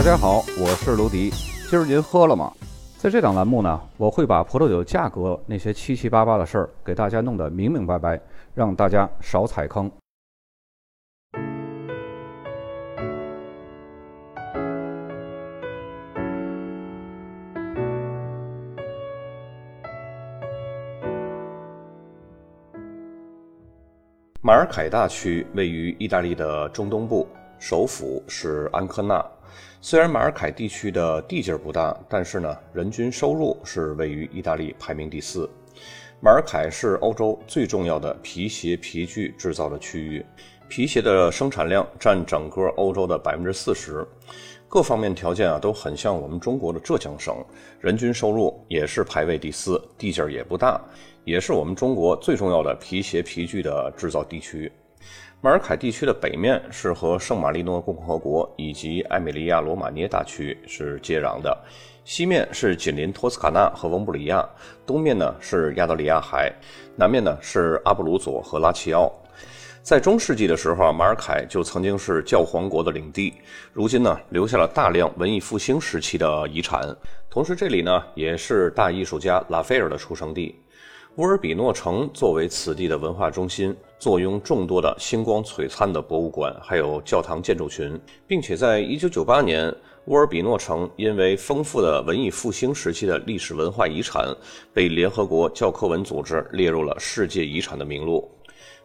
大家好，我是卢迪。今儿您喝了吗？在这档栏目呢，我会把葡萄酒价格那些七七八八的事儿给大家弄得明明白白，让大家少踩坑。马尔凯大区位于意大利的中东部，首府是安科纳。虽然马尔凯地区的地界不大，但是呢，人均收入是位于意大利排名第四。马尔凯是欧洲最重要的皮鞋皮具制造的区域，皮鞋的生产量占整个欧洲的百分之四十。各方面条件啊都很像我们中国的浙江省，人均收入也是排位第四，地界也不大，也是我们中国最重要的皮鞋皮具的制造地区。马尔凯地区的北面是和圣马力诺共和国以及埃米利亚罗马涅大区是接壤的，西面是紧邻托斯卡纳和翁布里亚，东面呢是亚得里亚海，南面呢是阿布鲁佐和拉齐奥。在中世纪的时候啊，马尔凯就曾经是教皇国的领地，如今呢留下了大量文艺复兴时期的遗产，同时这里呢也是大艺术家拉斐尔的出生地。乌尔比诺城作为此地的文化中心，坐拥众多的星光璀璨的博物馆，还有教堂建筑群，并且在1998年，乌尔比诺城因为丰富的文艺复兴时期的历史文化遗产，被联合国教科文组织列入了世界遗产的名录。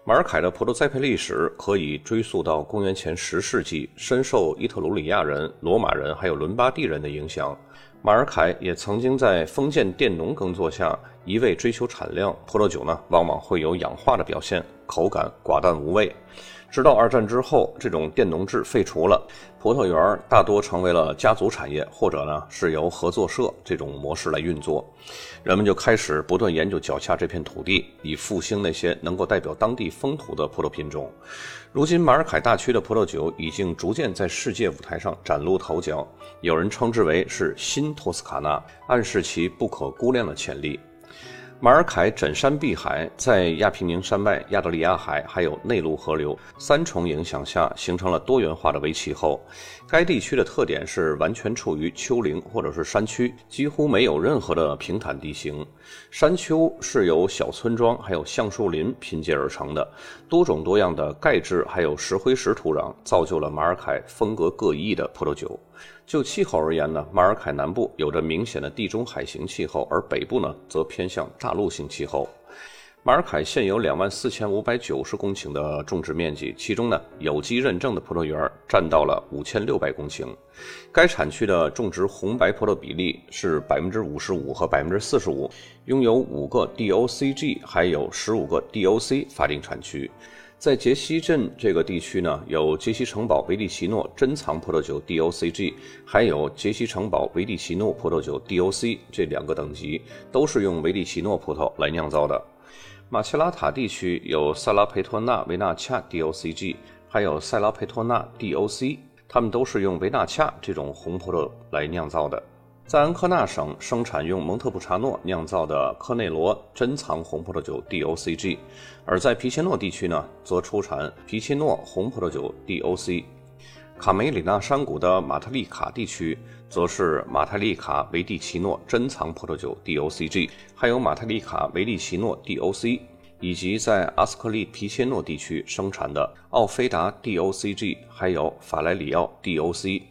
马尔凯的葡萄栽培历史可以追溯到公元前十世纪，深受伊特鲁里亚人、罗马人还有伦巴第人的影响。马尔凯也曾经在封建佃农耕作下，一味追求产量，葡萄酒呢往往会有氧化的表现，口感寡淡无味。直到二战之后，这种佃农制废除了，葡萄园大多成为了家族产业，或者呢是由合作社这种模式来运作。人们就开始不断研究脚下这片土地，以复兴那些能够代表当地风土的葡萄品种。如今，马尔凯大区的葡萄酒已经逐渐在世界舞台上崭露头角，有人称之为是新托斯卡纳，暗示其不可估量的潜力。马尔凯枕山碧海，在亚平宁山脉、亚得里亚海还有内陆河流三重影响下，形成了多元化的微气候。该地区的特点是完全处于丘陵或者是山区，几乎没有任何的平坦地形。山丘是由小村庄还有橡树林拼接而成的，多种多样的钙质还有石灰石土壤，造就了马尔凯风格各异的葡萄酒。就气候而言呢，马尔凯南部有着明显的地中海型气候，而北部呢则偏向大陆性气候。马尔凯现有两万四千五百九十公顷的种植面积，其中呢有机认证的葡萄园占到了五千六百公顷。该产区的种植红白葡萄比例是百分之五十五和百分之四十五，拥有五个 DOCG，还有十五个 DOC 法定产区。在杰西镇这个地区呢，有杰西城堡维利奇诺珍藏葡萄酒 DOCG，还有杰西城堡维利奇诺葡萄酒 DOC 这两个等级，都是用维利奇诺葡萄来酿造的。马切拉塔地区有塞拉佩托纳维纳恰 DOCG，还有塞拉佩托纳 DOC，它们都是用维纳恰这种红葡萄来酿造的。在安科纳省生产用蒙特普查诺酿造的科内罗珍藏红葡萄酒 DOCG，而在皮切诺地区呢，则出产皮切诺红葡萄酒 DOC。卡梅里纳山谷的马特利卡地区，则是马特利卡维蒂奇诺珍藏葡萄酒 DOCG，还有马特利卡维蒂奇诺 DOC，以及在阿斯克利皮切诺地区生产的奥菲达 DOCG，还有法莱里奥 DOC。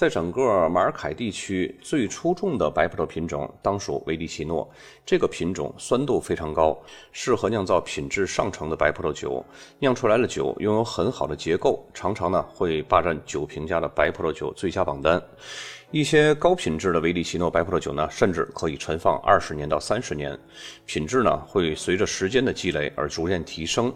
在整个马尔凯地区，最出众的白葡萄品种当属维蒂奇诺。这个品种酸度非常高，适合酿造品质上乘的白葡萄酒。酿出来的酒拥有很好的结构，常常呢会霸占酒评家的白葡萄酒最佳榜单。一些高品质的维蒂奇诺白葡萄酒呢，甚至可以陈放二十年到三十年，品质呢会随着时间的积累而逐渐提升。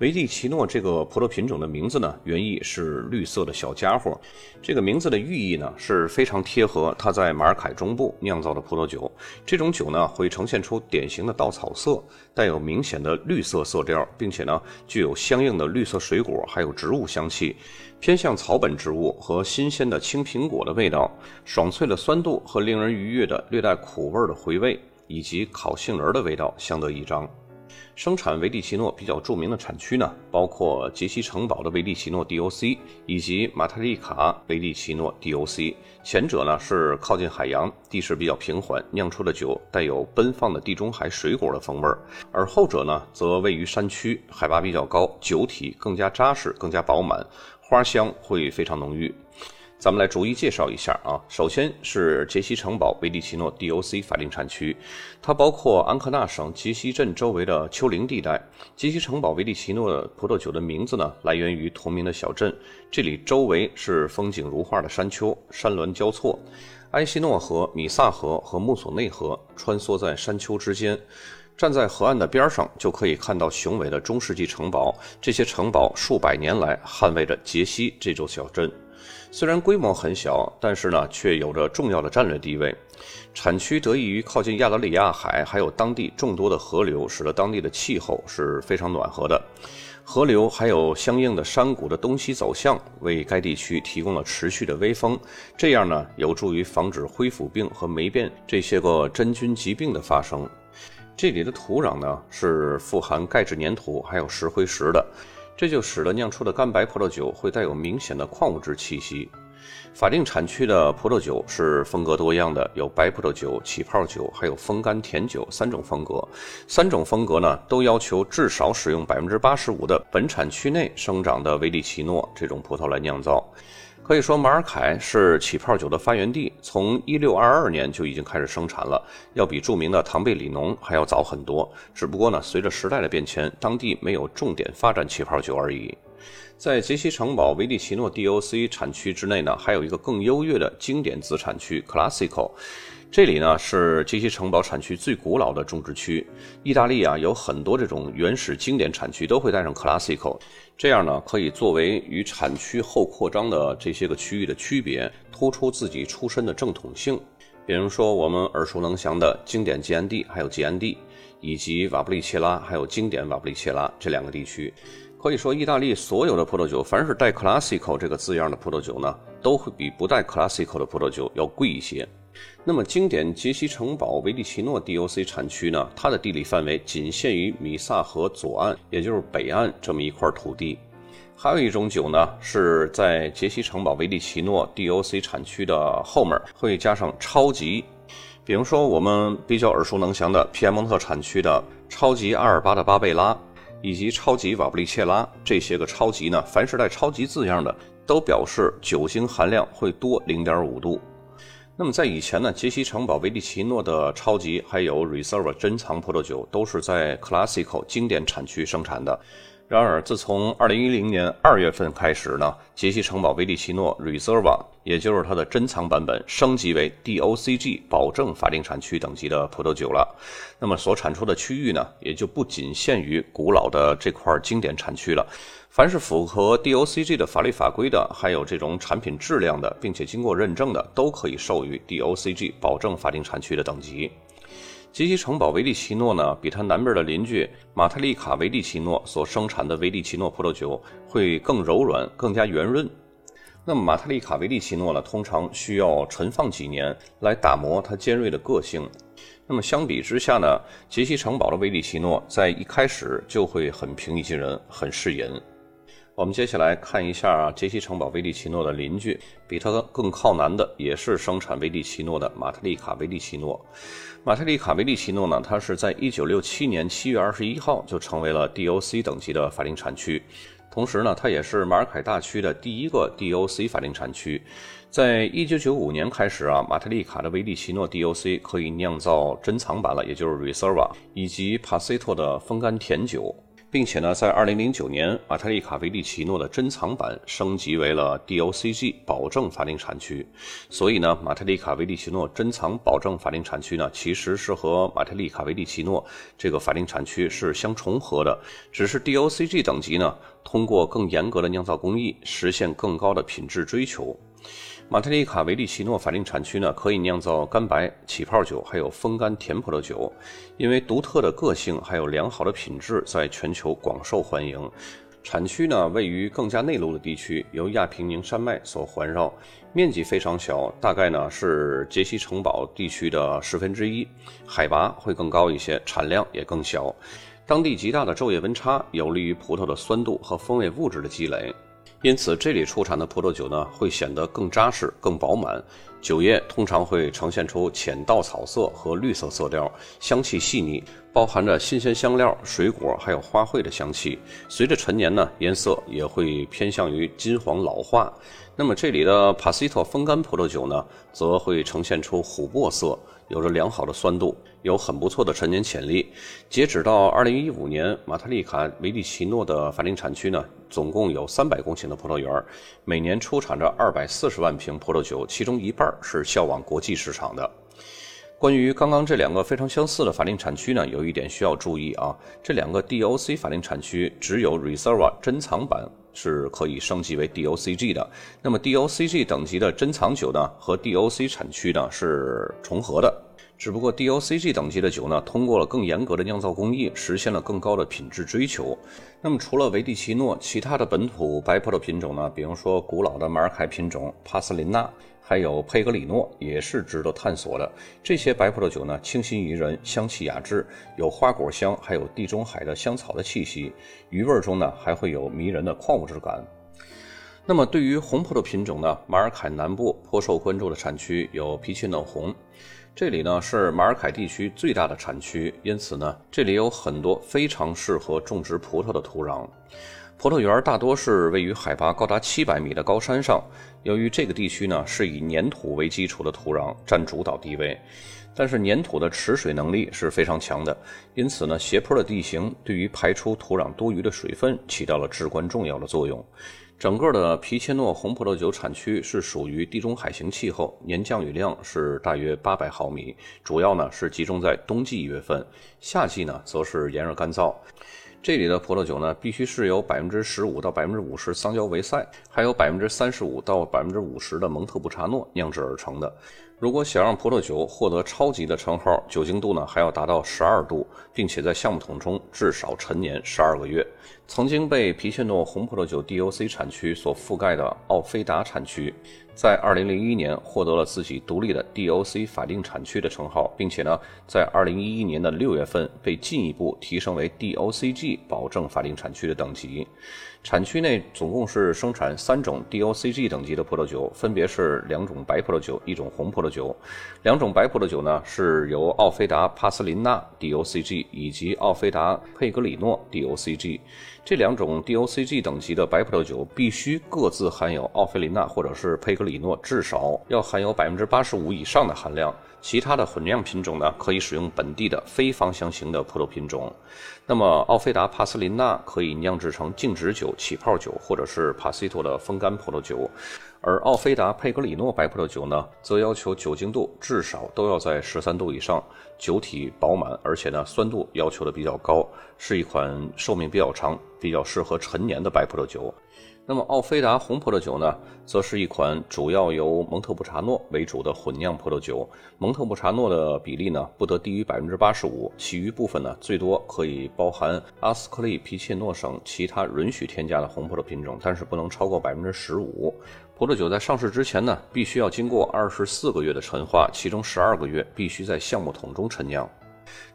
维蒂奇诺这个葡萄品种的名字呢，原意是绿色的小家伙，这个名字的寓意呢是非常贴合它在马尔凯中部酿造的葡萄酒。这种酒呢会呈现出典型的稻草色，带有明显的绿色色调，并且呢具有相应的绿色水果还有植物香气。偏向草本植物和新鲜的青苹果的味道，爽脆的酸度和令人愉悦的略带苦味的回味，以及烤杏仁的味道相得益彰。生产维利奇诺比较著名的产区呢，包括杰西城堡的维利奇诺 DOC 以及马特利卡维利奇诺 DOC。前者呢是靠近海洋，地势比较平缓，酿出的酒带有奔放的地中海水果的风味儿；而后者呢则位于山区，海拔比较高，酒体更加扎实，更加饱满，花香会非常浓郁。咱们来逐一介绍一下啊。首先是杰西城堡维利奇诺 DOC 法定产区，它包括安科纳省杰西镇周围的丘陵地带。杰西城堡维利奇诺葡萄酒的名字呢，来源于同名的小镇，这里周围是风景如画的山丘，山峦交错，埃希诺河、米萨河和穆索内河穿梭在山丘之间。站在河岸的边上，就可以看到雄伟的中世纪城堡，这些城堡数百年来捍卫着杰西这座小镇。虽然规模很小，但是呢，却有着重要的战略地位。产区得益于靠近亚得里亚海，还有当地众多的河流，使得当地的气候是非常暖和的。河流还有相应的山谷的东西走向，为该地区提供了持续的微风，这样呢，有助于防止灰腐病和霉变这些个真菌疾病的发生。这里的土壤呢，是富含钙质粘土还有石灰石的。这就使得酿出的干白葡萄酒会带有明显的矿物质气息。法定产区的葡萄酒是风格多样的，有白葡萄酒、起泡酒，还有风干甜酒三种风格。三种风格呢，都要求至少使用百分之八十五的本产区内生长的维利奇诺这种葡萄来酿造。可以说，马尔凯是起泡酒的发源地，从一六二二年就已经开始生产了，要比著名的唐贝里农还要早很多。只不过呢，随着时代的变迁，当地没有重点发展起泡酒而已。在杰西城堡维利奇诺 DOC 产区之内呢，还有一个更优越的经典子产区 Classico。这里呢是杰西城堡产区最古老的种植区。意大利啊有很多这种原始经典产区都会带上 classical，这样呢可以作为与产区后扩张的这些个区域的区别，突出自己出身的正统性。比如说我们耳熟能详的经典吉安地，还有吉安地，以及瓦布利切拉，还有经典瓦布利切拉这两个地区。可以说，意大利所有的葡萄酒，凡是带 classical 这个字样的葡萄酒呢，都会比不带 classical 的葡萄酒要贵一些。那么，经典杰西城堡维利奇诺 DOC 产区呢？它的地理范围仅限于米萨河左岸，也就是北岸这么一块土地。还有一种酒呢，是在杰西城堡维利奇诺 DOC 产区的后面会加上超级，比如说我们比较耳熟能详的皮埃蒙特产区的超级阿尔巴的巴贝拉，以及超级瓦布利切拉这些个超级呢，凡是带超级字样的，都表示酒精含量会多零点五度。那么在以前呢，杰西城堡维利奇诺的超级还有 Reserve 珍藏葡萄酒都是在 Classical 经典产区生产的。然而，自从2010年2月份开始呢，杰西城堡维利奇诺 Reserve，也就是它的珍藏版本，升级为 DOCG 保证法定产区等级的葡萄酒了。那么所产出的区域呢，也就不仅限于古老的这块经典产区了。凡是符合 DOCG 的法律法规的，还有这种产品质量的，并且经过认证的，都可以授予 DOCG 保证法定产区的等级。杰西城堡维利奇诺呢，比它南边的邻居马特利卡维利奇诺所生产的维利奇诺葡萄酒会更柔软、更加圆润。那么马特利卡维利奇诺呢，通常需要陈放几年来打磨它尖锐的个性。那么相比之下呢，杰西城堡的维利奇诺在一开始就会很平易近人，很适饮。我们接下来看一下，杰西城堡维利奇诺的邻居，比它更靠南的也是生产维利奇诺的马特利卡维利奇诺。马特利卡维利奇诺呢，它是在一九六七年七月二十一号就成为了 DOC 等级的法定产区，同时呢，它也是马尔凯大区的第一个 DOC 法定产区。在一九九五年开始啊，马特利卡的维利奇诺 DOC 可以酿造珍藏版了，也就是 Reserva 以及帕塞托的风干甜酒。并且呢，在二零零九年，马特利卡维利奇诺的珍藏版升级为了 DOCG 保证法定产区。所以呢，马特利卡维利奇诺珍藏保证法定产区呢，其实是和马特利卡维利奇诺这个法定产区是相重合的，只是 DOCG 等级呢，通过更严格的酿造工艺，实现更高的品质追求。马特里卡维利奇诺法定产区呢，可以酿造干白、起泡酒，还有风干甜葡萄酒。因为独特的个性还有良好的品质，在全球广受欢迎。产区呢位于更加内陆的地区，由亚平宁山脉所环绕，面积非常小，大概呢是杰西城堡地区的十分之一，海拔会更高一些，产量也更小。当地极大的昼夜温差有利于葡萄的酸度和风味物质的积累，因此这里出产的葡萄酒呢会显得更扎实、更饱满。酒液通常会呈现出浅稻草色和绿色色调，香气细腻，包含着新鲜香料、水果还有花卉的香气。随着陈年呢，颜色也会偏向于金黄老化。那么这里的帕西托风干葡萄酒呢，则会呈现出琥珀色，有着良好的酸度，有很不错的陈年潜力。截止到二零一五年，马特利卡维蒂奇诺的法定产区呢，总共有三百公顷的葡萄园，每年出产着二百四十万瓶葡萄酒，其中一半是销往国际市场的。关于刚刚这两个非常相似的法定产区呢，有一点需要注意啊，这两个 DOC 法定产区只有 Reserva 珍藏版。是可以升级为 DOCG 的。那么 DOCG 等级的珍藏酒呢，和 DOC 产区呢是重合的。只不过 DOCG 等级的酒呢，通过了更严格的酿造工艺，实现了更高的品质追求。那么除了维蒂奇诺，其他的本土白葡萄品种呢，比如说古老的马尔凯品种帕斯林纳。还有佩格里诺也是值得探索的。这些白葡萄酒呢，清新宜人，香气雅致，有花果香，还有地中海的香草的气息。余味中呢，还会有迷人的矿物质感。那么对于红葡萄品种呢，马尔凯南部颇受关注的产区有皮切诺红，这里呢是马尔凯地区最大的产区，因此呢，这里有很多非常适合种植葡萄的土壤。葡萄园大多是位于海拔高达七百米的高山上，由于这个地区呢是以粘土为基础的土壤占主导地位，但是粘土的持水能力是非常强的，因此呢斜坡的地形对于排出土壤多余的水分起到了至关重要的作用。整个的皮切诺红葡萄酒产区是属于地中海型气候，年降雨量是大约八百毫米，主要呢是集中在冬季月份，夏季呢则是炎热干燥。这里的葡萄酒呢，必须是由百分之十五到百分之五十桑娇维塞，还有百分之三十五到百分之五十的蒙特布查诺酿制而成的。如果想让葡萄酒获得超级的称号，酒精度呢还要达到十二度，并且在橡木桶中至少陈年十二个月。曾经被皮切诺红葡萄酒 DOC 产区所覆盖的奥菲达产区，在二零零一年获得了自己独立的 DOC 法定产区的称号，并且呢，在二零一一年的六月份被进一步提升为 DOCG 保证法定产区的等级。产区内总共是生产三种 DOCG 等级的葡萄酒，分别是两种白葡萄酒，一种红葡萄酒。两种白葡萄酒呢，是由奥菲达帕斯林纳 DOCG 以及奥菲达佩格里诺 DOCG。这两种 DOCG 等级的白葡萄酒必须各自含有奥菲林纳或者是佩格里诺至少要含有百分之八十五以上的含量。其他的混酿品种呢，可以使用本地的非芳香型的葡萄品种。那么，奥菲达帕斯林娜可以酿制成静止酒、起泡酒，或者是帕西托的风干葡萄酒。而奥菲达佩格里诺白葡萄酒呢，则要求酒精度至少都要在十三度以上，酒体饱满，而且呢，酸度要求的比较高，是一款寿命比较长、比较适合陈年的白葡萄酒。那么奥菲达红葡萄酒呢，则是一款主要由蒙特布查诺为主的混酿葡萄酒。蒙特布查诺的比例呢，不得低于百分之八十五，其余部分呢，最多可以包含阿斯克利皮切诺省其他允许添加的红葡萄品种，但是不能超过百分之十五。葡萄酒在上市之前呢，必须要经过二十四个月的陈化，其中十二个月必须在橡木桶中陈酿。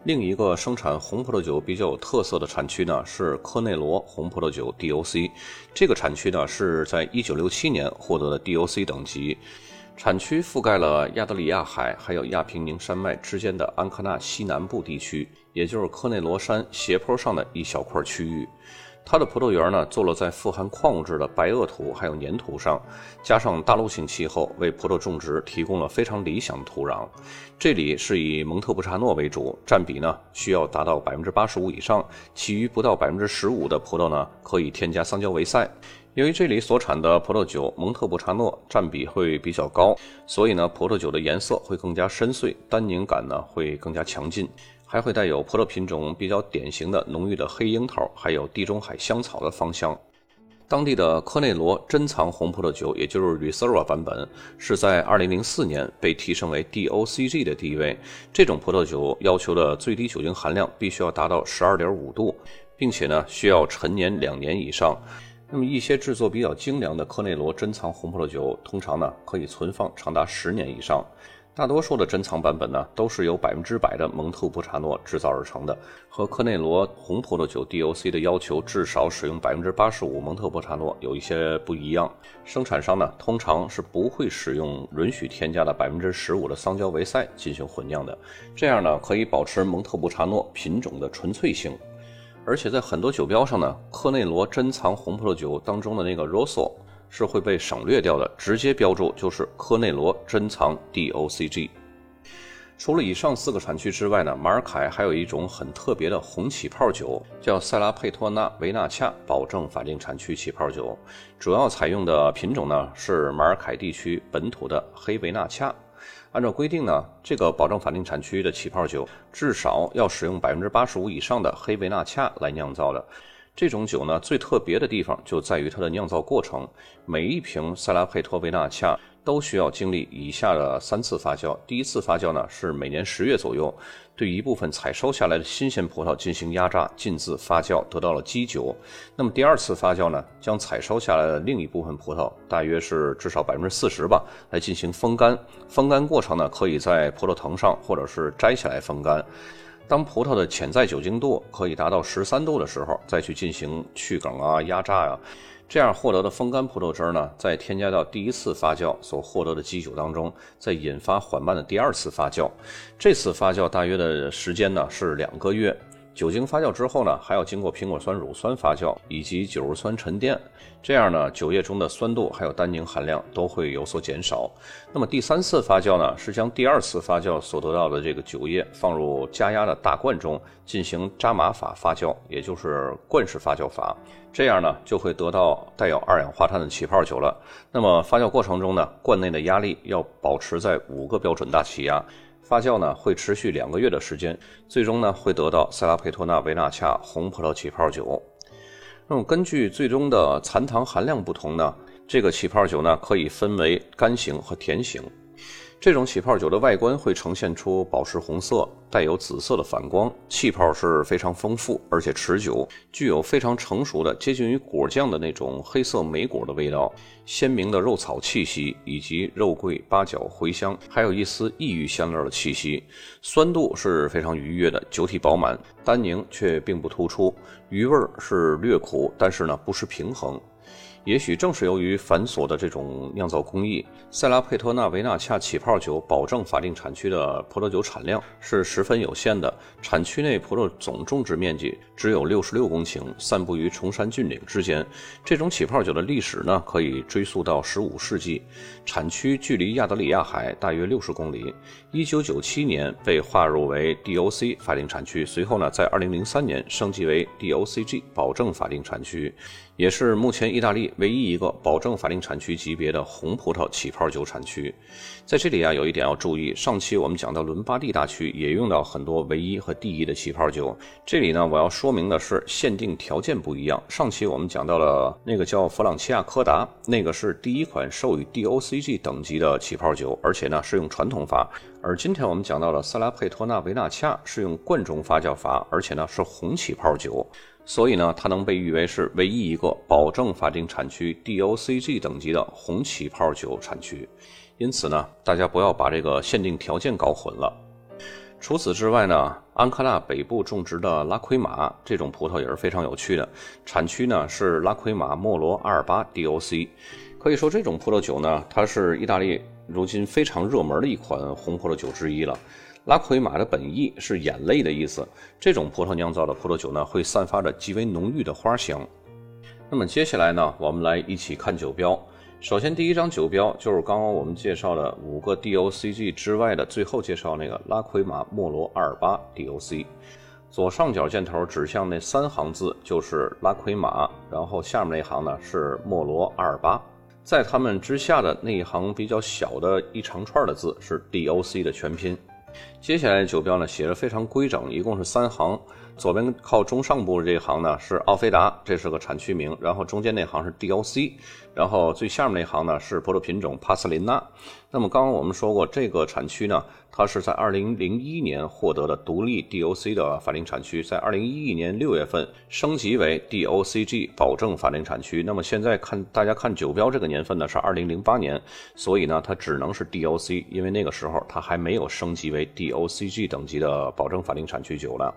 另一个生产红葡萄酒比较有特色的产区呢，是科内罗红葡萄酒 DOC。这个产区呢，是在1967年获得的 DOC 等级。产区覆盖了亚得里亚海还有亚平宁山脉之间的安科纳西南部地区，也就是科内罗山斜坡上的一小块区域。它的葡萄园呢，坐落在富含矿物质的白垩土还有粘土上，加上大陆性气候，为葡萄种植提供了非常理想的土壤。这里是以蒙特布查诺为主，占比呢需要达到百分之八十五以上，其余不到百分之十五的葡萄呢可以添加桑娇维塞。由于这里所产的葡萄酒蒙特布查诺占比会比较高，所以呢葡萄酒的颜色会更加深邃，单宁感呢会更加强劲。还会带有葡萄品种比较典型的浓郁的黑樱桃，还有地中海香草的芳香。当地的科内罗珍藏红葡萄酒，也就是 Reserva 版本，是在2004年被提升为 DOCG 的地位。这种葡萄酒要求的最低酒精含量必须要达到12.5度。并且呢需要陈年两年以上。那么一些制作比较精良的科内罗珍藏红葡萄酒，通常呢可以存放长达十年以上。大多数的珍藏版本呢，都是由百分之百的蒙特布查诺制造而成的，和科内罗红葡萄酒 DOC 的要求至少使用百分之八十五蒙特布查诺有一些不一样。生产商呢，通常是不会使用允许添加的百分之十五的桑娇维塞进行混酿的，这样呢，可以保持蒙特布查诺品种的纯粹性。而且在很多酒标上呢，科内罗珍藏红葡萄酒当中的那个 Rosso。是会被省略掉的，直接标注就是科内罗珍藏 DOCG。除了以上四个产区之外呢，马尔凯还有一种很特别的红起泡酒，叫塞拉佩托纳维纳恰保证法定产区起泡酒。主要采用的品种呢是马尔凯地区本土的黑维纳恰。按照规定呢，这个保证法定产区的起泡酒至少要使用百分之八十五以上的黑维纳恰来酿造的。这种酒呢，最特别的地方就在于它的酿造过程。每一瓶塞拉佩托维纳恰都需要经历以下的三次发酵。第一次发酵呢，是每年十月左右，对一部分采收下来的新鲜葡萄进行压榨、浸渍、发酵，得到了基酒。那么第二次发酵呢，将采收下来的另一部分葡萄，大约是至少百分之四十吧，来进行风干。风干过程呢，可以在葡萄藤上，或者是摘下来风干。当葡萄的潜在酒精度可以达到十三度的时候，再去进行去梗啊、压榨呀，这样获得的风干葡萄汁呢，再添加到第一次发酵所获得的基酒当中，再引发缓慢的第二次发酵。这次发酵大约的时间呢是两个月。酒精发酵之后呢，还要经过苹果酸乳酸发酵以及酒肉酸沉淀，这样呢，酒液中的酸度还有单宁含量都会有所减少。那么第三次发酵呢，是将第二次发酵所得到的这个酒液放入加压的大罐中进行扎马法发酵，也就是罐式发酵法，这样呢，就会得到带有二氧化碳的起泡酒了。那么发酵过程中呢，罐内的压力要保持在五个标准大气压。发酵呢会持续两个月的时间，最终呢会得到塞拉佩托纳维纳恰红葡萄起泡酒。那么根据最终的残糖含量不同呢，这个起泡酒呢可以分为干型和甜型。这种起泡酒的外观会呈现出宝石红色，带有紫色的反光，气泡是非常丰富而且持久，具有非常成熟的接近于果酱的那种黑色莓果的味道，鲜明的肉草气息以及肉桂、八角、茴香，还有一丝异域香料的气息，酸度是非常愉悦的，酒体饱满，单宁却并不突出，余味是略苦，但是呢不失平衡。也许正是由于繁琐的这种酿造工艺，塞拉佩托纳维纳恰起泡酒保证法定产区的葡萄酒产量是十分有限的。产区内葡萄总种植面积只有六十六公顷，散布于崇山峻岭之间。这种起泡酒的历史呢，可以追溯到十五世纪。产区距离亚得里亚海大约六十公里。一九九七年被划入为 DOC 法定产区，随后呢，在二零零三年升级为 DOCG 保证法定产区。也是目前意大利唯一一个保证法定产区级别的红葡萄起泡酒产区。在这里啊，有一点要注意，上期我们讲到伦巴第大区也用到很多唯一和第一的起泡酒。这里呢，我要说明的是限定条件不一样。上期我们讲到了那个叫弗朗齐亚柯达，那个是第一款授予 DOCG 等级的起泡酒，而且呢是用传统法。而今天我们讲到了塞拉佩托纳维纳恰是用罐中发酵法，而且呢是红起泡酒。所以呢，它能被誉为是唯一一个保证法定产区 DOCG 等级的红起泡酒产区。因此呢，大家不要把这个限定条件搞混了。除此之外呢，安科纳北部种植的拉奎玛这种葡萄也是非常有趣的。产区呢是拉奎玛莫罗阿尔巴 DOC。可以说这种葡萄酒呢，它是意大利如今非常热门的一款红葡萄酒之一了。拉奎玛的本意是眼泪的意思。这种葡萄酿造的葡萄酒呢，会散发着极为浓郁的花香。那么接下来呢，我们来一起看酒标。首先，第一张酒标就是刚刚我们介绍的五个 DOCG 之外的最后介绍那个拉奎玛莫罗阿尔巴 DOC。左上角箭头指向那三行字就是拉奎玛，然后下面那行呢是莫罗阿尔巴，在它们之下的那一行比较小的一长串的字是 DOC 的全拼。接下来酒标呢写的非常规整，一共是三行。左边靠中上部这一行呢是奥菲达，这是个产区名。然后中间那行是 DOC，然后最下面那行呢是葡萄品种帕斯林纳。那么刚刚我们说过，这个产区呢，它是在2001年获得的独立 DOC 的法定产区，在2011年6月份升级为 DOCG 保证法定产区。那么现在看大家看酒标这个年份呢是2008年，所以呢它只能是 DOC，因为那个时候它还没有升级为 DOCG 等级的保证法定产区酒了。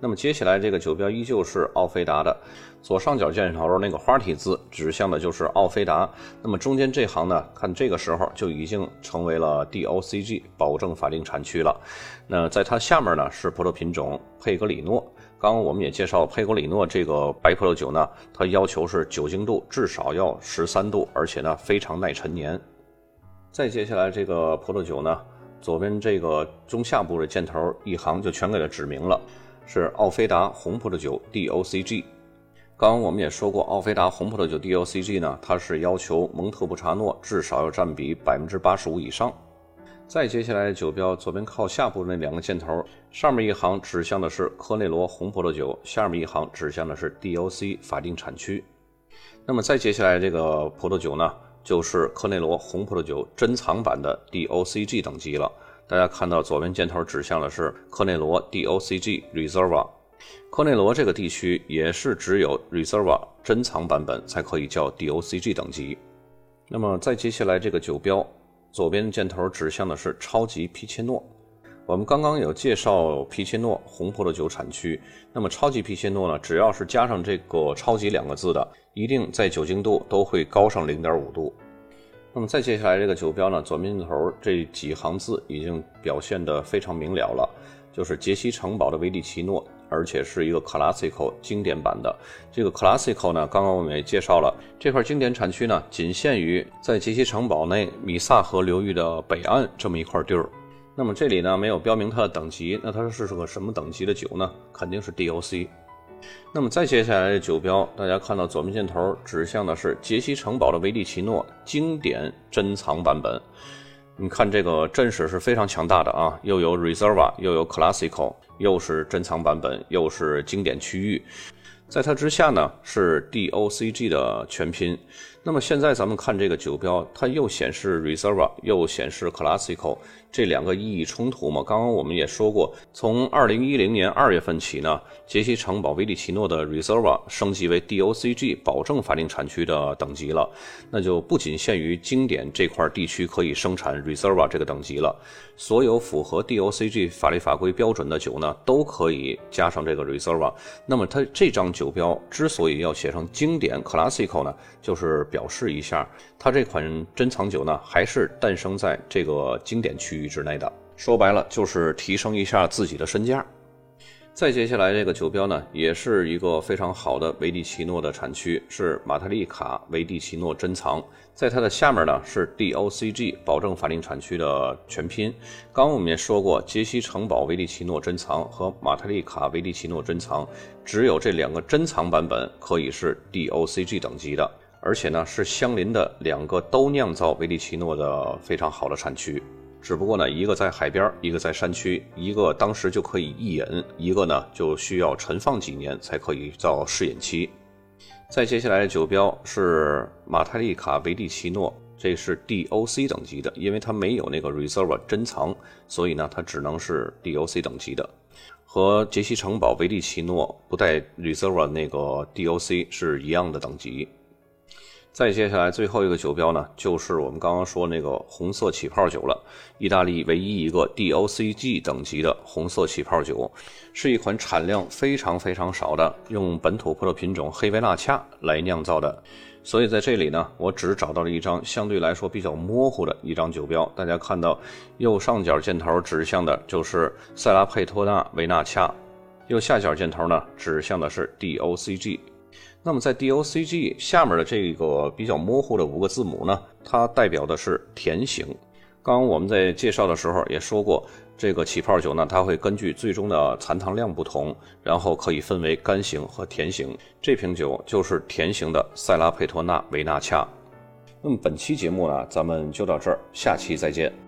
那么接下来这个酒标依旧是奥菲达的，左上角箭头那个花体字指向的就是奥菲达。那么中间这行呢，看这个时候就已经成为了 DOCG 保证法定产区了。那在它下面呢是葡萄品种佩格里诺。刚刚我们也介绍佩格里诺这个白葡萄酒呢，它要求是酒精度至少要十三度，而且呢非常耐陈年。再接下来这个葡萄酒呢，左边这个中下部的箭头一行就全给它指明了。是奥菲达红葡萄酒 DOCG。刚刚我们也说过，奥菲达红葡萄酒 DOCG 呢，它是要求蒙特布查诺至少要占比百分之八十五以上。再接下来的酒标，左边靠下部那两个箭头，上面一行指向的是科内罗红葡萄酒，下面一行指向的是 DOC 法定产区。那么再接下来这个葡萄酒呢，就是科内罗红葡萄酒珍藏版的 DOCG 等级了。大家看到左边箭头指向的是科内罗 DOCG Reserva，科内罗这个地区也是只有 Reserva 珍藏版本才可以叫 DOCG 等级。那么再接下来这个酒标，左边箭头指向的是超级皮切诺。我们刚刚有介绍皮切诺红葡萄酒产区，那么超级皮切诺呢，只要是加上这个“超级”两个字的，一定在酒精度都会高上零点五度。那么再接下来这个酒标呢，左面头这几行字已经表现得非常明了了，就是杰西城堡的维蒂奇诺，而且是一个 Classical 经典版的。这个 Classical 呢，刚刚我们也介绍了，这块经典产区呢，仅限于在杰西城堡内米萨河流域的北岸这么一块地儿。那么这里呢，没有标明它的等级，那它是个什么等级的酒呢？肯定是 DOC。那么再接下来的酒标，大家看到左面箭头指向的是杰西城堡的维利奇诺经典珍藏版本。你看这个阵势是非常强大的啊，又有 Reserva，又有 Classical，又是珍藏版本，又是经典区域。在它之下呢是 DOCG 的全拼。那么现在咱们看这个酒标，它又显示 Reserva，又显示 Classical，这两个意义冲突吗？刚刚我们也说过，从2010年2月份起呢，杰西城堡维利奇诺的 Reserva 升级为 DOCG 保证法定产区的等级了，那就不仅限于经典这块地区可以生产 Reserva 这个等级了，所有符合 DOCG 法律法规标准的酒呢，都可以加上这个 Reserva。那么它这张酒标之所以要写成经典 Classical 呢，就是。表示一下，它这款珍藏酒呢，还是诞生在这个经典区域之内的。说白了，就是提升一下自己的身价。再接下来这个酒标呢，也是一个非常好的维蒂奇诺的产区，是马特利卡维蒂奇诺珍藏。在它的下面呢，是 DOCG 保证法定产区的全拼。刚刚我们也说过，杰西城堡维蒂奇诺珍藏和马特利卡维蒂奇诺珍藏，只有这两个珍藏版本可以是 DOCG 等级的，而且呢是相邻的两个都酿造维蒂奇诺的非常好的产区。只不过呢，一个在海边，一个在山区，一个当时就可以一饮，一个呢就需要陈放几年才可以到试饮期。再接下来的酒标是马泰利卡维蒂奇诺，这是 DOC 等级的，因为它没有那个 Reserve 珍藏，所以呢它只能是 DOC 等级的，和杰西城堡维利奇诺不带 Reserva 那个 DOC 是一样的等级。再接下来最后一个酒标呢，就是我们刚刚说那个红色起泡酒了。意大利唯一一个 DOCG 等级的红色起泡酒，是一款产量非常非常少的，用本土葡萄品种黑维纳恰来酿造的。所以在这里呢，我只找到了一张相对来说比较模糊的一张酒标。大家看到右上角箭头指向的就是塞拉佩托纳维纳恰，右下角箭头呢指向的是 DOCG。那么在 DOCG 下面的这个比较模糊的五个字母呢，它代表的是甜型。刚刚我们在介绍的时候也说过，这个起泡酒呢，它会根据最终的残糖量不同，然后可以分为干型和甜型。这瓶酒就是甜型的塞拉佩托纳维纳恰。那么本期节目呢，咱们就到这儿，下期再见。